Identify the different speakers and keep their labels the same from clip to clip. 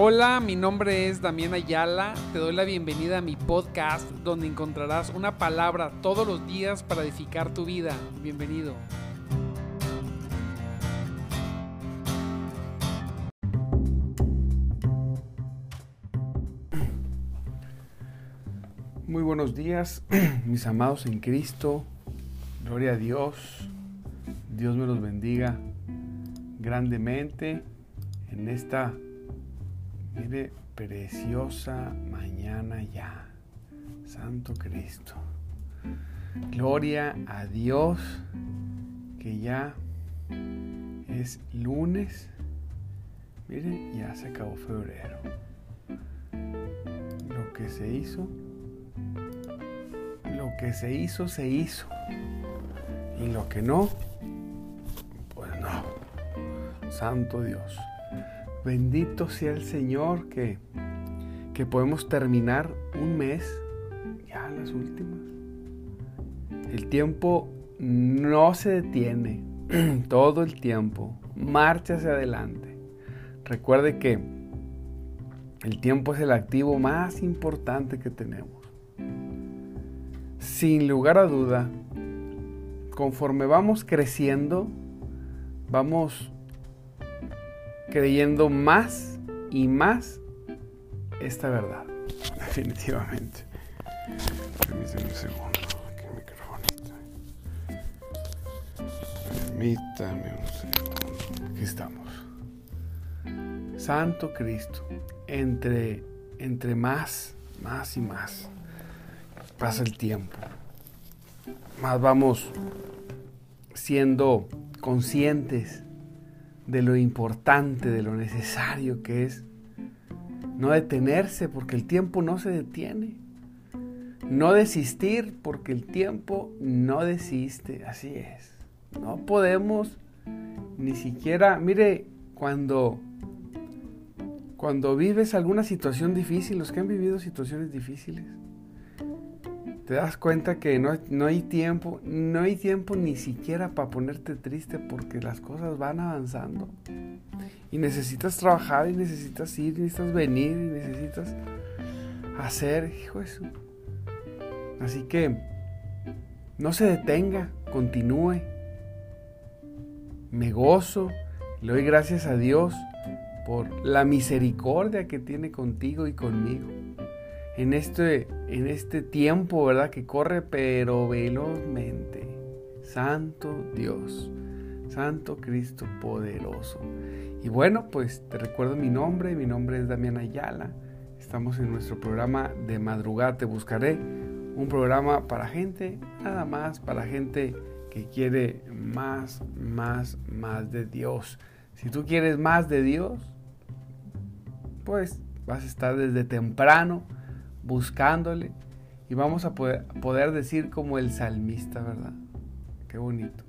Speaker 1: Hola, mi nombre es Damián Ayala. Te doy la bienvenida a mi podcast donde encontrarás una palabra todos los días para edificar tu vida. Bienvenido.
Speaker 2: Muy buenos días, mis amados en Cristo. Gloria a Dios. Dios me los bendiga grandemente en esta, mire, preciosa mañana ya. Santo Cristo. Gloria a Dios que ya es lunes. Mire, ya se acabó febrero. Lo que se hizo lo que se hizo, se hizo. Y lo que no, pues no. Santo Dios. Bendito sea el Señor que, que podemos terminar un mes, ya las últimas. El tiempo no se detiene, todo el tiempo, marcha hacia adelante. Recuerde que el tiempo es el activo más importante que tenemos sin lugar a duda, conforme vamos creciendo, vamos creyendo más y más esta verdad. Definitivamente. Permítame un segundo. Aquí microfonito. Permítame un segundo. Aquí estamos. Santo Cristo. Entre, entre más, más y más pasa el tiempo, más vamos siendo conscientes de lo importante, de lo necesario que es no detenerse porque el tiempo no se detiene. No desistir porque el tiempo no desiste. Así es. No podemos ni siquiera, mire, cuando cuando vives alguna situación difícil, los que han vivido situaciones difíciles, te das cuenta que no, no, hay tiempo, no hay tiempo ni siquiera para ponerte triste porque las cosas van avanzando. Y necesitas trabajar y necesitas ir, y necesitas venir y necesitas hacer, hijo eso. Así que no se detenga, continúe. Me gozo, le doy gracias a Dios por la misericordia que tiene contigo y conmigo en este, en este tiempo, ¿verdad? Que corre pero velozmente. Santo Dios, Santo Cristo poderoso. Y bueno, pues te recuerdo mi nombre, mi nombre es Damián Ayala. Estamos en nuestro programa de madrugada, te buscaré. Un programa para gente, nada más, para gente que quiere más, más, más de Dios. Si tú quieres más de Dios, pues vas a estar desde temprano buscándole y vamos a poder, poder decir como el salmista, ¿verdad? Qué bonito.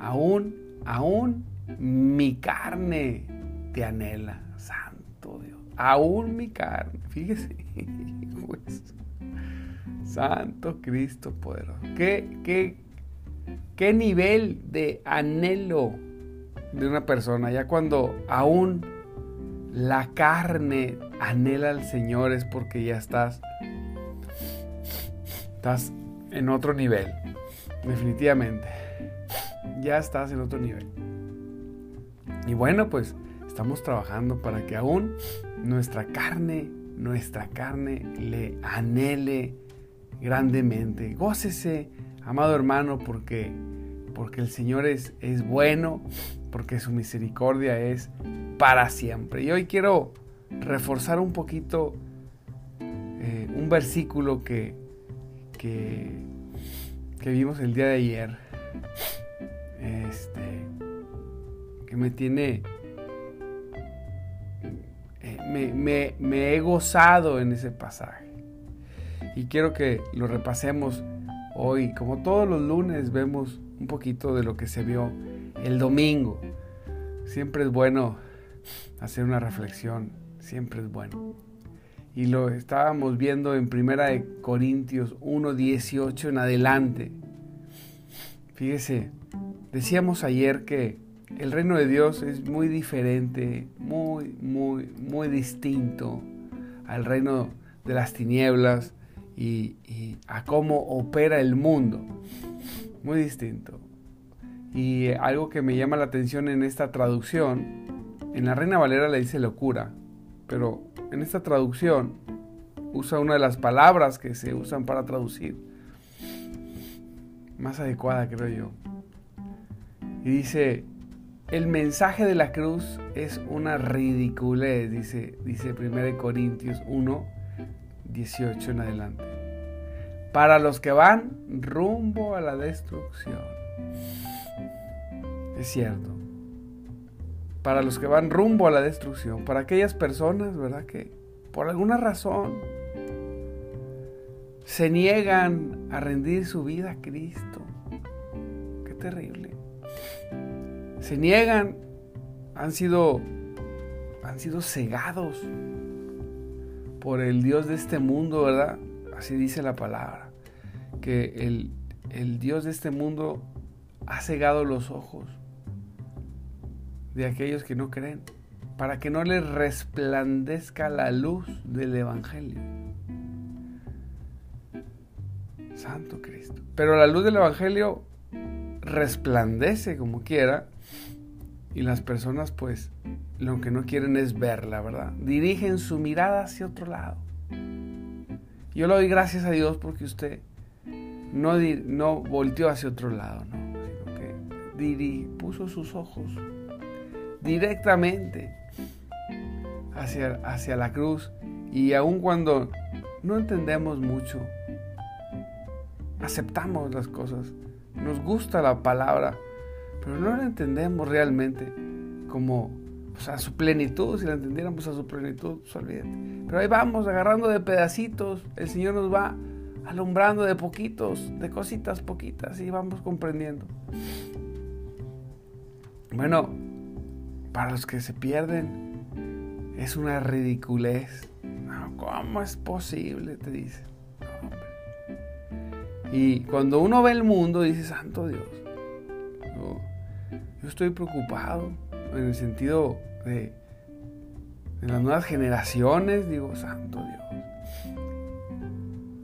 Speaker 2: Aún, aún mi carne te anhela, santo Dios. Aún mi carne, fíjese. Pues, santo Cristo poderoso. ¿Qué, qué, qué nivel de anhelo de una persona, ya cuando aún la carne anhela al Señor es porque ya estás, estás en otro nivel, definitivamente. Ya estás en otro nivel. Y bueno, pues estamos trabajando para que aún nuestra carne, nuestra carne le anhele grandemente. Gócese, amado hermano, porque, porque el Señor es, es bueno, porque su misericordia es para siempre. Y hoy quiero reforzar un poquito eh, un versículo que, que, vimos el día de ayer. Este, que me tiene... Eh, me, me he gozado en ese pasaje. Y quiero que lo repasemos hoy. Como todos los lunes vemos un poquito de lo que se vio el domingo. Siempre es bueno hacer una reflexión, siempre es bueno. Y lo estábamos viendo en Primera de Corintios 1:18 en adelante. Fíjese, decíamos ayer que el reino de Dios es muy diferente, muy, muy, muy distinto al reino de las tinieblas y, a cómo opera el mundo. Muy distinto. Y algo que me llama la atención en esta traducción, en la Reina Valera le dice locura, pero en esta traducción usa una de las palabras que se usan para traducir, más adecuada creo yo. Y dice, el mensaje de la cruz es una ridiculez, dice, dice 1 Corintios 1, 18 en adelante. Para los que van rumbo a la destrucción. Es cierto. Para los que van rumbo a la destrucción. Para aquellas personas, ¿verdad? Que por alguna razón se niegan a rendir su vida a Cristo. Qué terrible. Se niegan, han sido han sido cegados por el Dios de este mundo, ¿verdad? Así dice la palabra. Que el, el Dios de este mundo ha cegado los ojos de aquellos que no creen, para que no les resplandezca la luz del Evangelio. Santo Cristo. Pero la luz del Evangelio resplandece como quiera y las personas pues lo que no quieren es verla, ¿verdad? Dirigen su mirada hacia otro lado. Yo le doy gracias a Dios porque usted no, no volteó hacia otro lado, ¿no? sino que puso sus ojos directamente hacia, hacia la cruz y aun cuando no entendemos mucho, aceptamos las cosas, nos gusta la palabra, pero no la entendemos realmente como a su plenitud, si la entendiéramos a su plenitud, pues olvídate. Pero ahí vamos, agarrando de pedacitos, el Señor nos va alumbrando de poquitos, de cositas poquitas, y vamos comprendiendo. Bueno, para los que se pierden, es una ridiculez. ¿Cómo es posible? Te dice. Y cuando uno ve el mundo, dice, Santo Dios, yo estoy preocupado en el sentido de, las nuevas generaciones, digo, Santo Dios.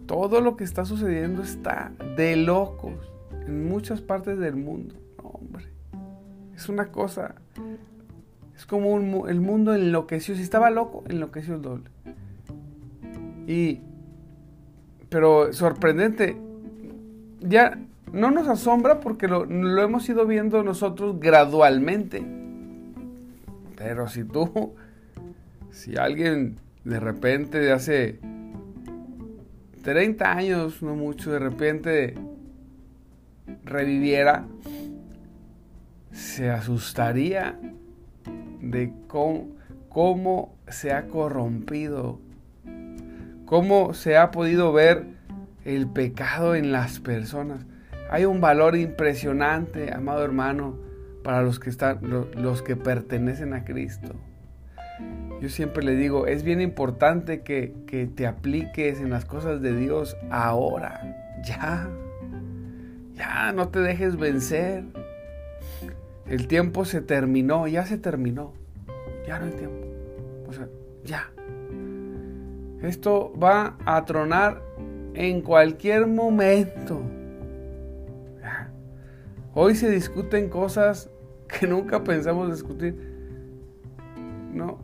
Speaker 2: Todo lo que está sucediendo está de locos en muchas partes del mundo. hombre, es una cosa, es como el mundo enloqueció. Si estaba loco, enloqueció el doble. Y, pero sorprendente, ya no nos asombra porque lo, hemos ido viendo nosotros gradualmente. Pero si tú, si alguien de repente de hace 30 años, no mucho, de repente reviviera, se asustaría de cómo, se ha corrompido, cómo se ha podido ver el pecado en las personas. Hay un valor impresionante, amado hermano, para los que están los que pertenecen a Cristo. Yo siempre le digo, es bien importante que, que te apliques en las cosas de Dios ahora, ya. Ya, no te dejes vencer. El tiempo se terminó, ya se terminó. Ya no hay tiempo. O sea, ya. Esto va a tronar en cualquier momento. Hoy se discuten cosas que nunca pensamos discutir. No.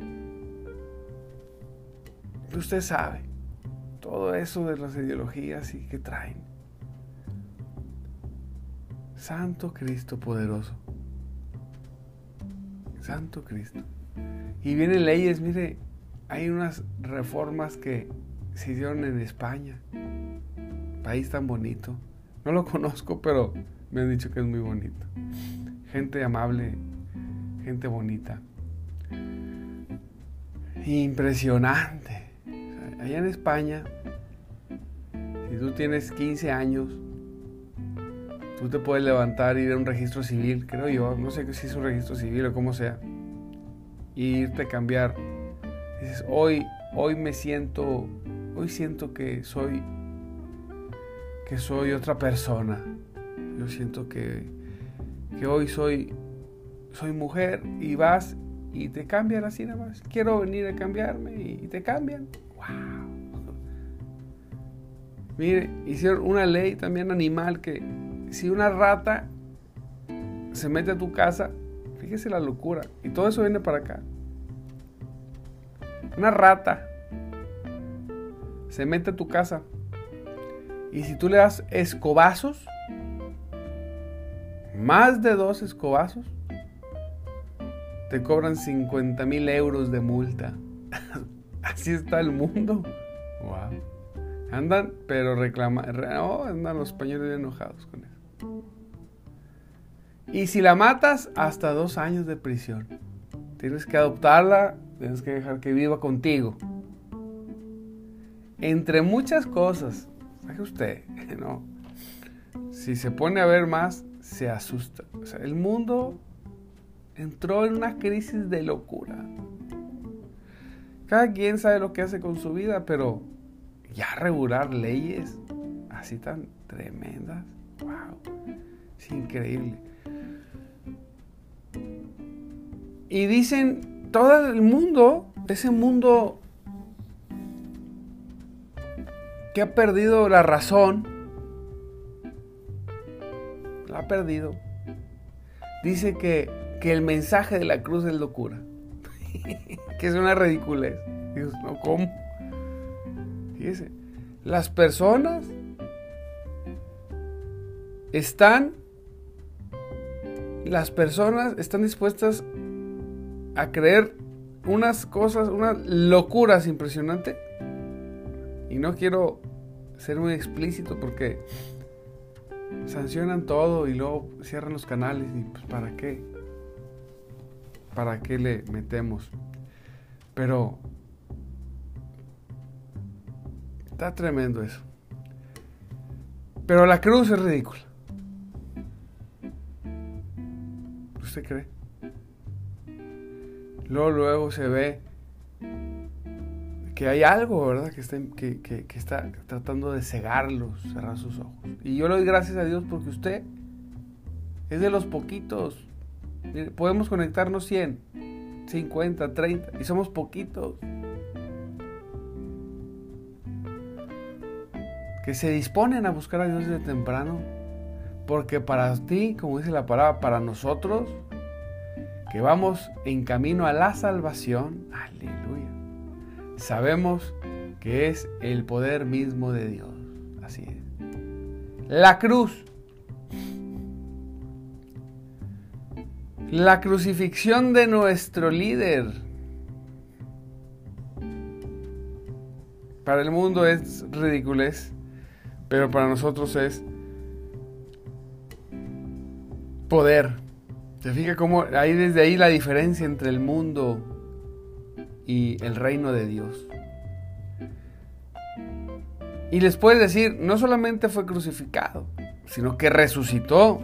Speaker 2: Usted sabe todo eso de las ideologías y que traen. Santo Cristo poderoso. Santo Cristo. Y vienen leyes, mire, hay unas reformas que se hicieron en España. País tan bonito. No lo conozco, pero me han dicho que es muy bonito. Gente amable, gente bonita. Impresionante. allá en España, si tú tienes 15 años, tú te puedes levantar ir a un registro civil, creo yo, no sé si es un registro civil o como sea, y irte a cambiar. Dices, hoy, hoy me siento, hoy siento que soy, que soy otra persona yo siento que, que hoy soy, soy mujer y vas y te cambian así nada más. Quiero venir a cambiarme y te cambian. ¡Wow! Mire, hicieron una ley también animal que si una rata se mete a tu casa, fíjese la locura, y todo eso viene para acá. Una rata se mete a tu casa y si tú le das escobazos, más de dos escobazos, te cobran 50 mil euros de multa. Así está el mundo. Wow. Andan, pero reclaman. Oh, andan los españoles enojados con eso. Y si la matas, hasta dos años de prisión. Tienes que adoptarla, tienes que dejar que viva contigo. Entre muchas cosas, sabe usted, ¿no? Si se pone a ver más, se asusta. El mundo entró en una crisis de locura. Cada quien sabe lo que hace con su vida, pero ya regular leyes así tan tremendas, wow, es increíble. Y dicen, todo el mundo, ese mundo que ha perdido la razón, la ha perdido, dice que, que el mensaje de la cruz es locura. que es una ridiculez. Dios, no, ¿cómo? Fíjese, las personas están, las personas están dispuestas a creer unas cosas, unas locuras impresionantes. Y no quiero ser muy explícito porque sancionan todo y luego cierran los canales y pues para qué. ¿Para qué le metemos? Pero está tremendo eso. Pero la cruz es ridícula. ¿Usted cree? Luego, luego se ve que hay algo, ¿verdad? Que está, que, está tratando de cegarlos, cerrar sus ojos. Y yo le doy gracias a Dios porque usted es de los poquitos. Podemos conectarnos 100 50, 30, y somos poquitos. Que se disponen a buscar a Dios desde temprano. Porque para ti, como dice la palabra, para nosotros, que vamos en camino a la salvación, aleluya, sabemos que es el poder mismo de Dios. Así es. La cruz La crucifixión de nuestro líder. Para el mundo es ridiculez, pero para nosotros es poder. ¿Se fija cómo hay desde ahí la diferencia entre el mundo y el reino de Dios? Y les puedes decir, no solamente fue crucificado, sino que resucitó.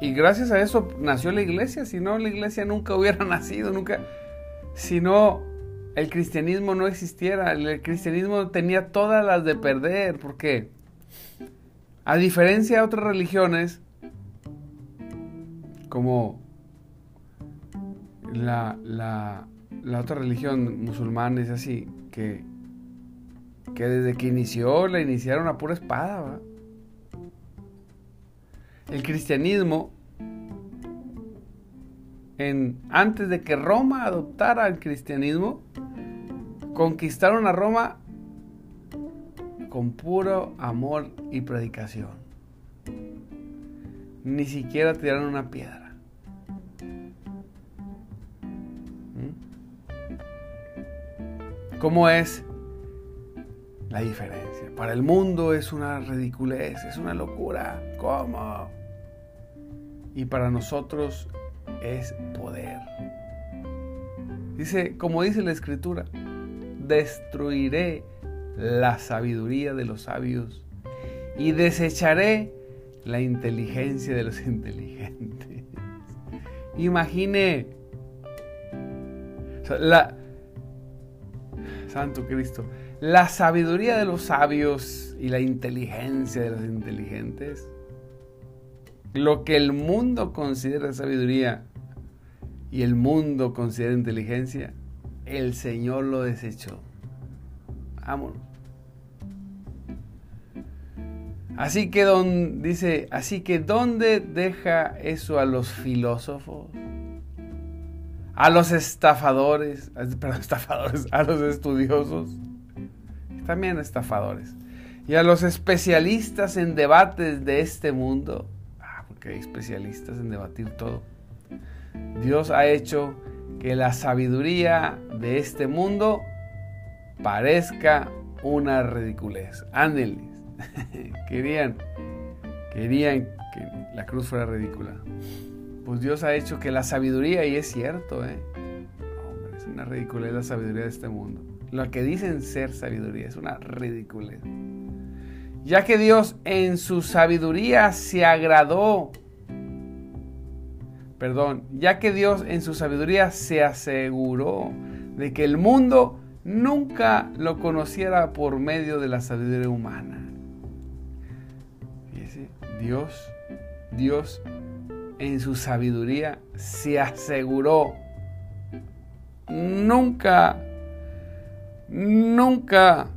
Speaker 2: Y gracias a eso nació la iglesia, si no la iglesia nunca hubiera nacido, nunca, si no el cristianismo no existiera, el cristianismo tenía todas las de perder, porque a diferencia de otras religiones, como la, la, la otra religión musulmana es así, que, que desde que inició la iniciaron a pura espada, el cristianismo, en, antes de que Roma adoptara el cristianismo, conquistaron a Roma con puro amor y predicación. Ni siquiera tiraron una piedra. ¿Mm? ¿Cómo es la diferencia? Para el mundo es una ridiculez, es una locura. ¿Cómo? y para nosotros es poder. Dice, como dice la escritura, destruiré la sabiduría de los sabios y desecharé la inteligencia de los inteligentes. Imagine la Santo Cristo, la sabiduría de los sabios y la inteligencia de los inteligentes lo que el mundo considera sabiduría, y el mundo considera inteligencia, el Señor lo desechó. Vámonos. Así que don, dice, así que ¿dónde deja eso a los filósofos? A los estafadores, perdón, estafadores, a los estudiosos, también estafadores, y a los especialistas en debates de este mundo, ah, porque hay especialistas en debatir todo. Dios ha hecho que la sabiduría de este mundo parezca una ridiculez. Ándenles. querían, querían que la cruz fuera ridícula. Pues Dios ha hecho que la sabiduría, y es cierto, ¿eh? es una ridiculez la sabiduría de este mundo. Lo que dicen ser sabiduría es una ridiculez. Ya que Dios en su sabiduría se agradó perdón, ya que Dios en su sabiduría se aseguró de que el mundo nunca lo conociera por medio de la sabiduría humana. Dios, Dios en su sabiduría se aseguró. Nunca, nunca,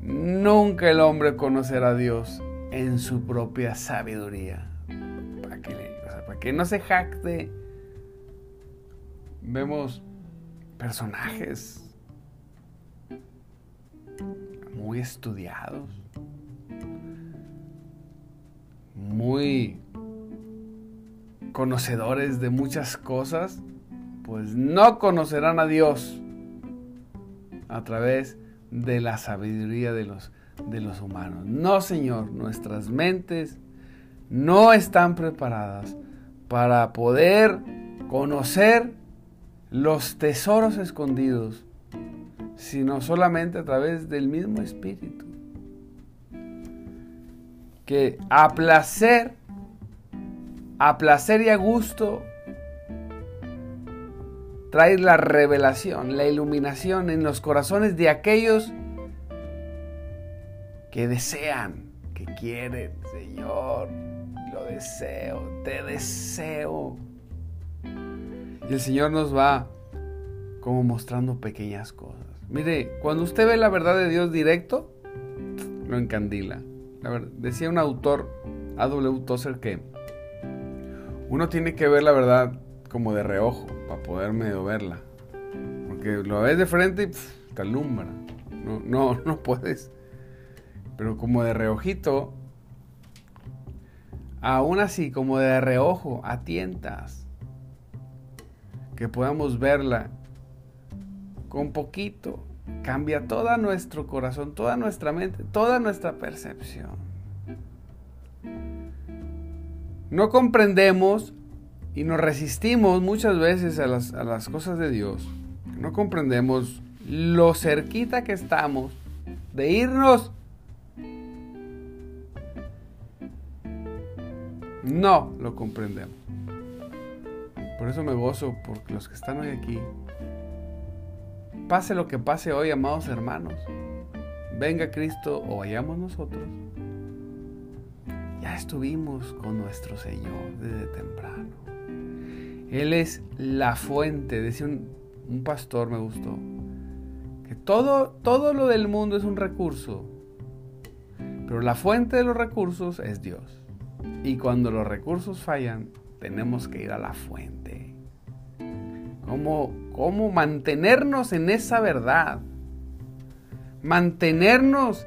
Speaker 2: nunca el hombre conocerá a Dios en su propia sabiduría. Que no se jacte. Vemos personajes muy estudiados, muy conocedores de muchas cosas, pues no conocerán a Dios a través de la sabiduría de los, de los humanos. No, Señor, nuestras mentes no están preparadas para poder conocer los tesoros escondidos, sino solamente a través del mismo Espíritu. Que a placer, a placer y a gusto, trae la revelación, la iluminación en los corazones de aquellos que desean, que quieren, Señor, deseo, te deseo. Y el Señor nos va como mostrando pequeñas cosas. Mire, cuando usted ve la verdad de Dios directo, lo encandila. Decía un autor, A.W. Tozer, que uno tiene que ver la verdad como de reojo para poder medio verla. Porque lo ves de frente y te alumbra. No, no, no puedes. Pero como de reojito, aún así como de reojo, a tientas, que podamos verla con poquito, cambia todo nuestro corazón, toda nuestra mente, toda nuestra percepción. No comprendemos y nos resistimos muchas veces a las, a las cosas de Dios. No comprendemos lo cerquita que estamos de irnos No lo comprendemos. Por eso me gozo por los que están hoy aquí. Pase lo que pase hoy, amados hermanos. Venga Cristo o vayamos nosotros. Ya estuvimos con nuestro Señor desde temprano. Él es la fuente. Decía un, un pastor, me gustó. Que todo, todo lo del mundo es un recurso. Pero la fuente de los recursos es Dios. Y cuando los recursos fallan, tenemos que ir a la fuente. ¿Cómo, cómo mantenernos en esa verdad? Mantenernos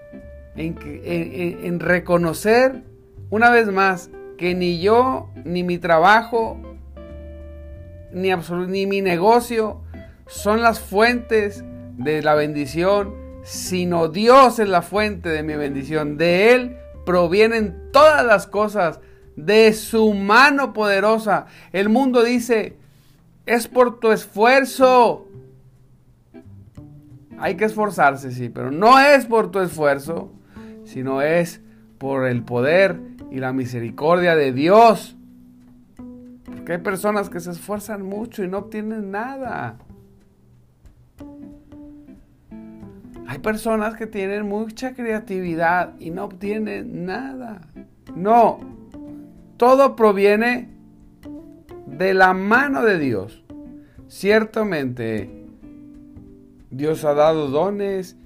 Speaker 2: en, en, reconocer una vez más que ni yo, ni mi trabajo, ni, ni mi negocio son las fuentes de la bendición, sino Dios es la fuente de mi bendición. De Él provienen todas las cosas de su mano poderosa. El mundo dice, es por tu esfuerzo. Hay que esforzarse, sí, pero no es por tu esfuerzo, sino es por el poder y la misericordia de Dios. Porque hay personas que se esfuerzan mucho y no obtienen nada. Hay personas que tienen mucha creatividad y no obtienen nada. No, todo proviene de la mano de Dios. Ciertamente, Dios ha dado dones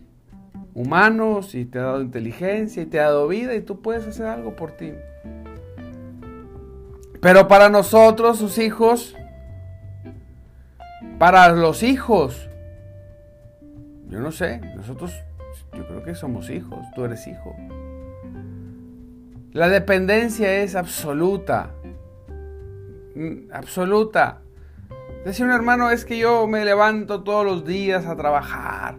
Speaker 2: humanos y te ha dado inteligencia y te ha dado vida y tú puedes hacer algo por ti. Pero para nosotros, sus hijos, para los hijos, yo no sé, nosotros, yo creo que somos hijos, tú eres hijo. La dependencia es absoluta, absoluta. Decía un hermano, es que yo me levanto todos los días a trabajar.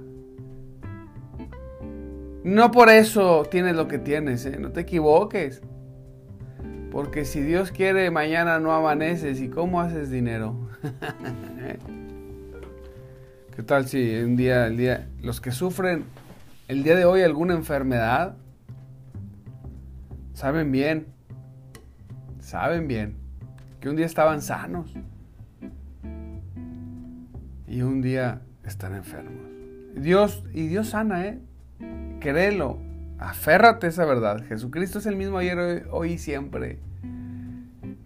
Speaker 2: No por eso tienes lo que tienes, ¿eh? no te equivoques. Porque si Dios quiere, mañana no amaneces. ¿Y cómo haces dinero? ¿Qué tal si un día, el día, los que sufren el día de hoy alguna enfermedad, saben bien, saben bien que un día estaban sanos y un día están enfermos. Dios, y Dios sana, ¿eh? Créelo, aférrate a esa verdad. Jesucristo es el mismo ayer, hoy, y siempre.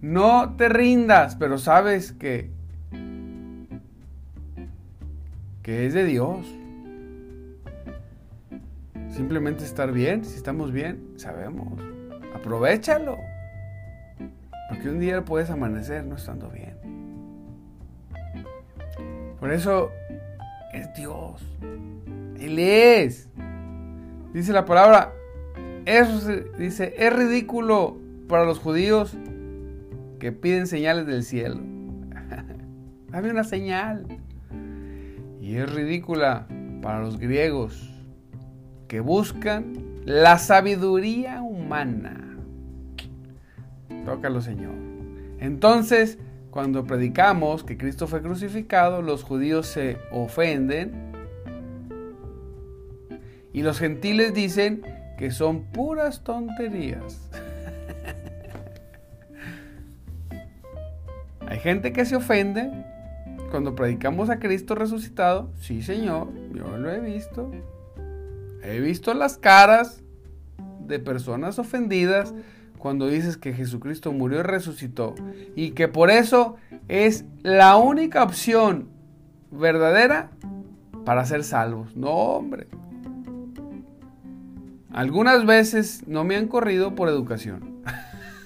Speaker 2: No te rindas, pero sabes que, que es de Dios. Simplemente estar bien, si estamos bien, sabemos. Aprovechalo. Porque un día puedes amanecer no estando bien. Por eso es Dios. Él es. Dice la palabra, es, dice, es ridículo para los judíos que piden señales del cielo. Dame una señal. Y es ridícula para los griegos que buscan la sabiduría humana. Tócalo, Señor. Entonces, cuando predicamos que Cristo fue crucificado, los judíos se ofenden y los gentiles dicen que son puras tonterías. Hay gente que se ofende cuando predicamos a Cristo resucitado. Sí, Señor, yo lo he visto. He visto las caras de personas ofendidas cuando dices que Jesucristo murió y resucitó y que por eso es la única opción verdadera para ser salvos. No, hombre. Algunas veces no me han corrido por educación.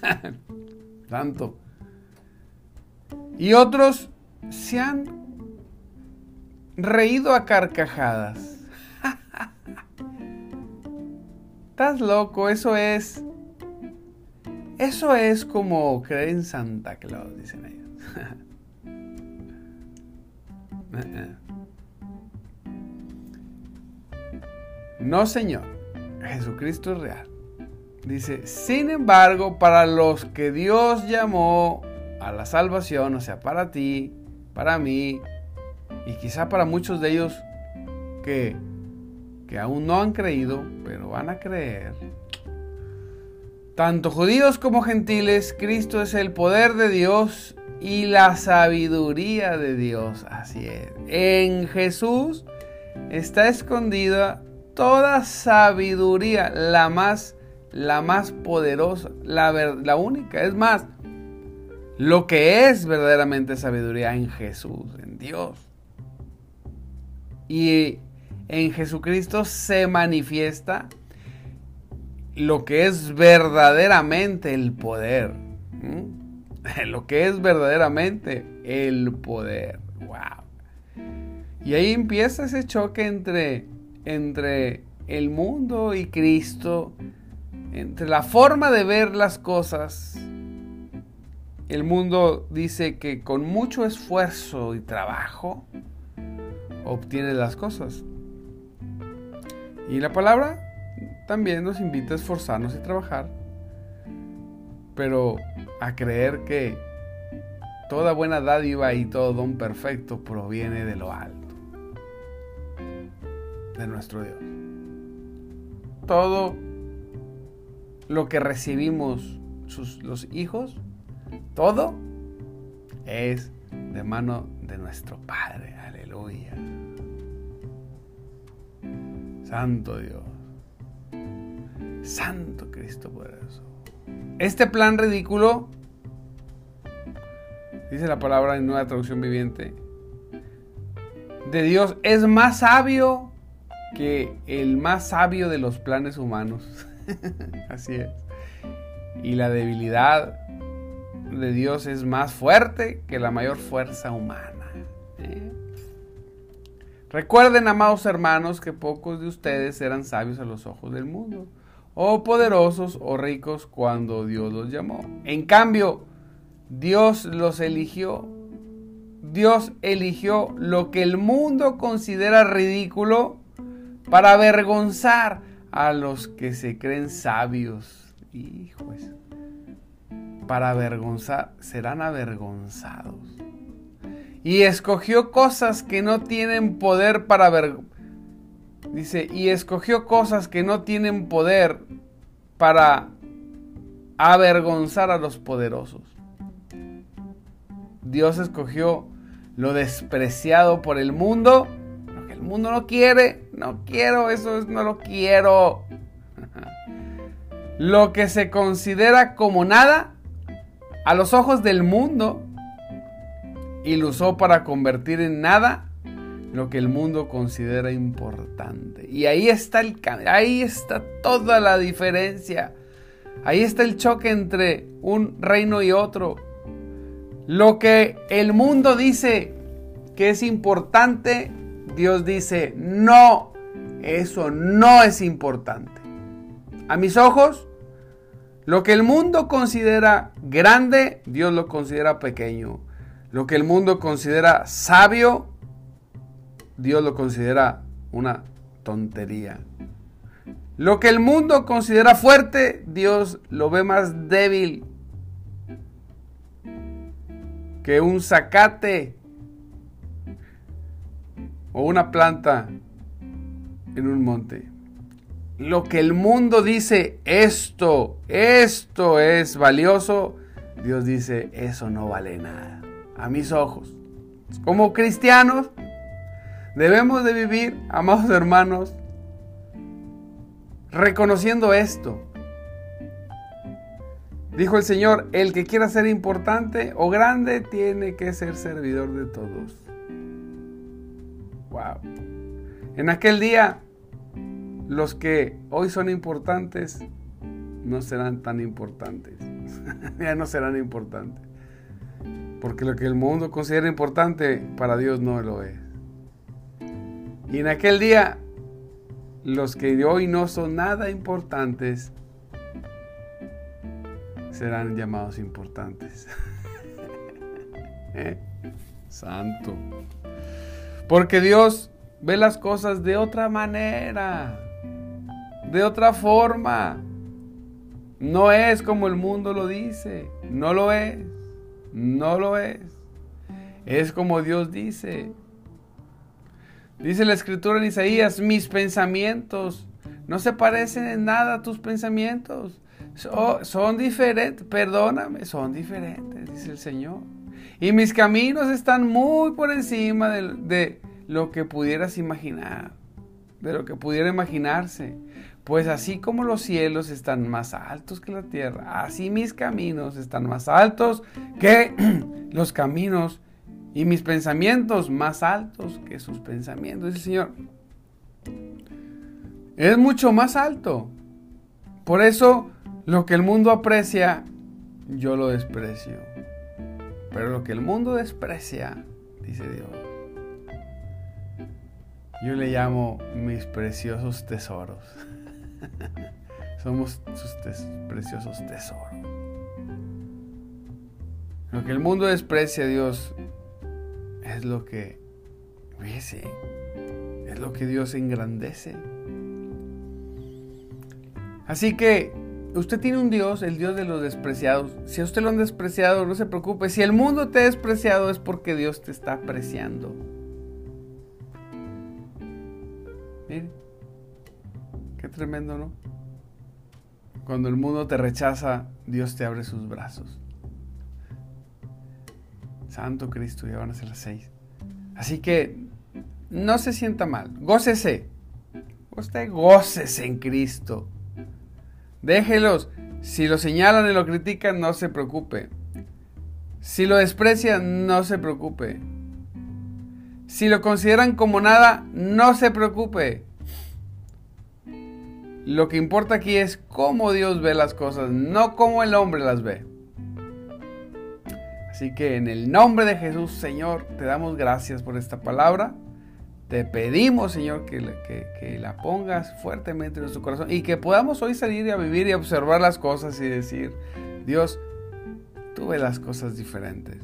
Speaker 2: Tanto. Y otros se han reído a carcajadas. Estás loco, eso es eso es como creer en Santa Claus, dicen ellos. Eh, eh. no, Señor. Jesucristo es real. Dice, sin embargo, para los que Dios llamó a la salvación, o sea, para ti, para mí, y quizá para muchos de ellos que, que aún no han creído, pero van a creer, tanto judíos como gentiles, Cristo es el poder de Dios y la sabiduría de Dios. Así es. En Jesús está escondida toda sabiduría, la más, la más poderosa, la, la única. Es más, lo que es verdaderamente sabiduría en Jesús, en Dios. Y en Jesucristo se manifiesta lo que es verdaderamente el poder. Lo que es verdaderamente el poder. Wow. Y ahí empieza ese choque entre, entre el mundo y Cristo, entre la forma de ver las cosas. El mundo dice que con mucho esfuerzo y trabajo obtiene las cosas. Y la palabra también nos invita a esforzarnos y trabajar, pero a creer que toda buena dádiva y todo don perfecto proviene de lo alto, de nuestro Dios. Todo lo que recibimos los hijos, todo es de mano de nuestro Padre. Aleluya. Santo Dios. Santo Cristo poderoso. Este plan ridículo, dice la palabra en nueva traducción viviente, de Dios es más sabio que el más sabio de los planes humanos. Así es. Y la debilidad de Dios es más fuerte que la mayor fuerza humana. Recuerden, amados hermanos, que pocos de ustedes eran sabios a los ojos del mundo, o poderosos o ricos cuando Dios los llamó. En cambio, Dios los eligió. Dios eligió lo que el mundo considera ridículo para avergonzar a los que se creen sabios. Hijos, para avergonzar, serán avergonzados. Y escogió cosas que no tienen poder para ver. Dice, y escogió cosas que no tienen poder para avergonzar a los poderosos. Dios escogió lo despreciado por el mundo, lo que el mundo no quiere, no quiero, eso es, no lo quiero. Lo que se considera como nada a los ojos del mundo y lo usó para convertir en nada lo que el mundo considera importante. Y ahí está el ahí está toda la diferencia. Ahí está el choque entre un reino y otro. Lo que el mundo dice que es importante, Dios dice, no, eso no es importante. A mis ojos, lo que el mundo considera grande, Dios lo considera pequeño. Lo que el mundo considera sabio, Dios lo considera una tontería. Lo que el mundo considera fuerte, Dios lo ve más débil que un zacate o una planta en un monte. Lo que el mundo dice, esto, esto es valioso, Dios dice, eso no vale nada. A mis ojos. Como cristianos, debemos de vivir, amados hermanos, reconociendo esto. Dijo el Señor, el que quiera ser importante o grande tiene que ser servidor de todos. Wow. En aquel día, los que hoy son importantes no serán tan importantes. ya no serán importantes. Porque lo que el mundo considera importante, para Dios no lo es. Y en aquel día, los que hoy no son nada importantes, serán llamados importantes. ¿Eh? Santo. Porque Dios ve las cosas de otra manera, de otra forma. No es como el mundo lo dice, no lo es, no lo es. Es como Dios dice. Dice la escritura en Isaías, mis pensamientos no se parecen en nada a tus pensamientos son diferentes, perdóname, son diferentes, dice el Señor. Y mis caminos están muy por encima de, de lo que pudieras imaginar, de lo que pudiera imaginarse. Pues así como los cielos están más altos que la tierra, así mis caminos están más altos que los caminos y mis pensamientos más altos que sus pensamientos. Dice el Señor, es mucho más alto. Por eso lo que el mundo aprecia, yo lo desprecio. Pero lo que el mundo desprecia, dice Dios, yo le llamo mis preciosos tesoros. Somos sus preciosos tesoros. Lo que el mundo desprecia, Dios, es lo que, fíjese, es lo que Dios engrandece. Así que usted tiene un Dios, el Dios de los despreciados. Si a usted lo han despreciado, no se preocupe. Si el mundo te ha despreciado es porque Dios te está apreciando. Mire, qué tremendo, ¿no? Cuando el mundo te rechaza, Dios te abre sus brazos. Santo Cristo, ya van a ser las seis. Así que no se sienta mal, gócese. Usted gócese en Cristo. Déjelos. Si lo señalan y lo critican, no se preocupe. Si lo desprecian, no se preocupe. Si lo consideran como nada, no se preocupe. Lo que importa aquí es cómo Dios ve las cosas, no cómo el hombre las ve. Así que en el nombre de Jesús, Señor, te damos gracias por esta palabra. Te pedimos, Señor, que, que, la pongas fuertemente en nuestro corazón y que podamos hoy salir a vivir y observar las cosas y decir, Dios, tú ves las cosas diferentes.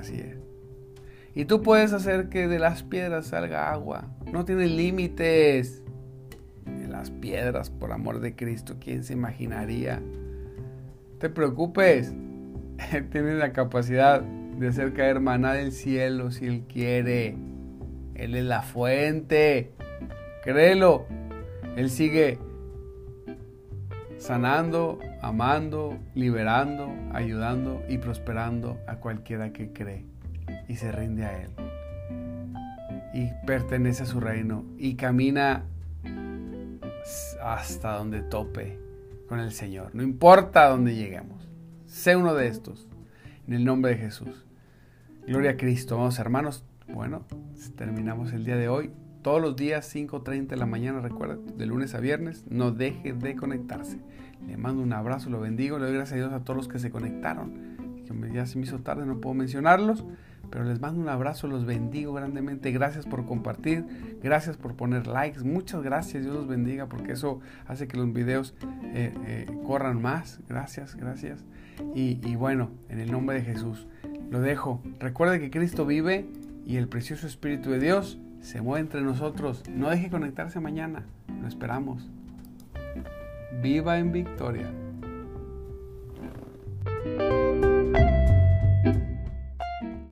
Speaker 2: Así es. Y tú puedes hacer que de las piedras salga agua. No tienes límites. Las piedras, por amor de Cristo, ¿quién se imaginaría? te preocupes. Tiene la capacidad de hacer caer maná del cielo si Él quiere. Él es la fuente. Créelo. Él sigue sanando, amando, liberando, ayudando y prosperando a cualquiera que cree y se rinde a Él. Y pertenece a su reino y camina hasta donde tope con el Señor. No importa dónde lleguemos. Sé uno de estos. En el nombre de Jesús. Gloria a Cristo. Vamos hermanos. Bueno, terminamos el día de hoy. Todos los días 5.30 de la mañana, recuerda, de lunes a viernes, no deje de conectarse. Le mando un abrazo, lo bendigo, le doy gracias a Dios a todos los que se conectaron. Ya se me hizo tarde, no puedo mencionarlos, pero les mando un abrazo, los bendigo grandemente. Gracias por compartir, gracias por poner likes, muchas gracias, Dios los bendiga, porque eso hace que los videos eh, eh, corran más. Gracias, gracias. Y, bueno, en el nombre de Jesús, lo dejo. Recuerda que Cristo vive y el precioso Espíritu de Dios se mueve entre nosotros. No deje conectarse mañana. Lo esperamos. Viva en victoria.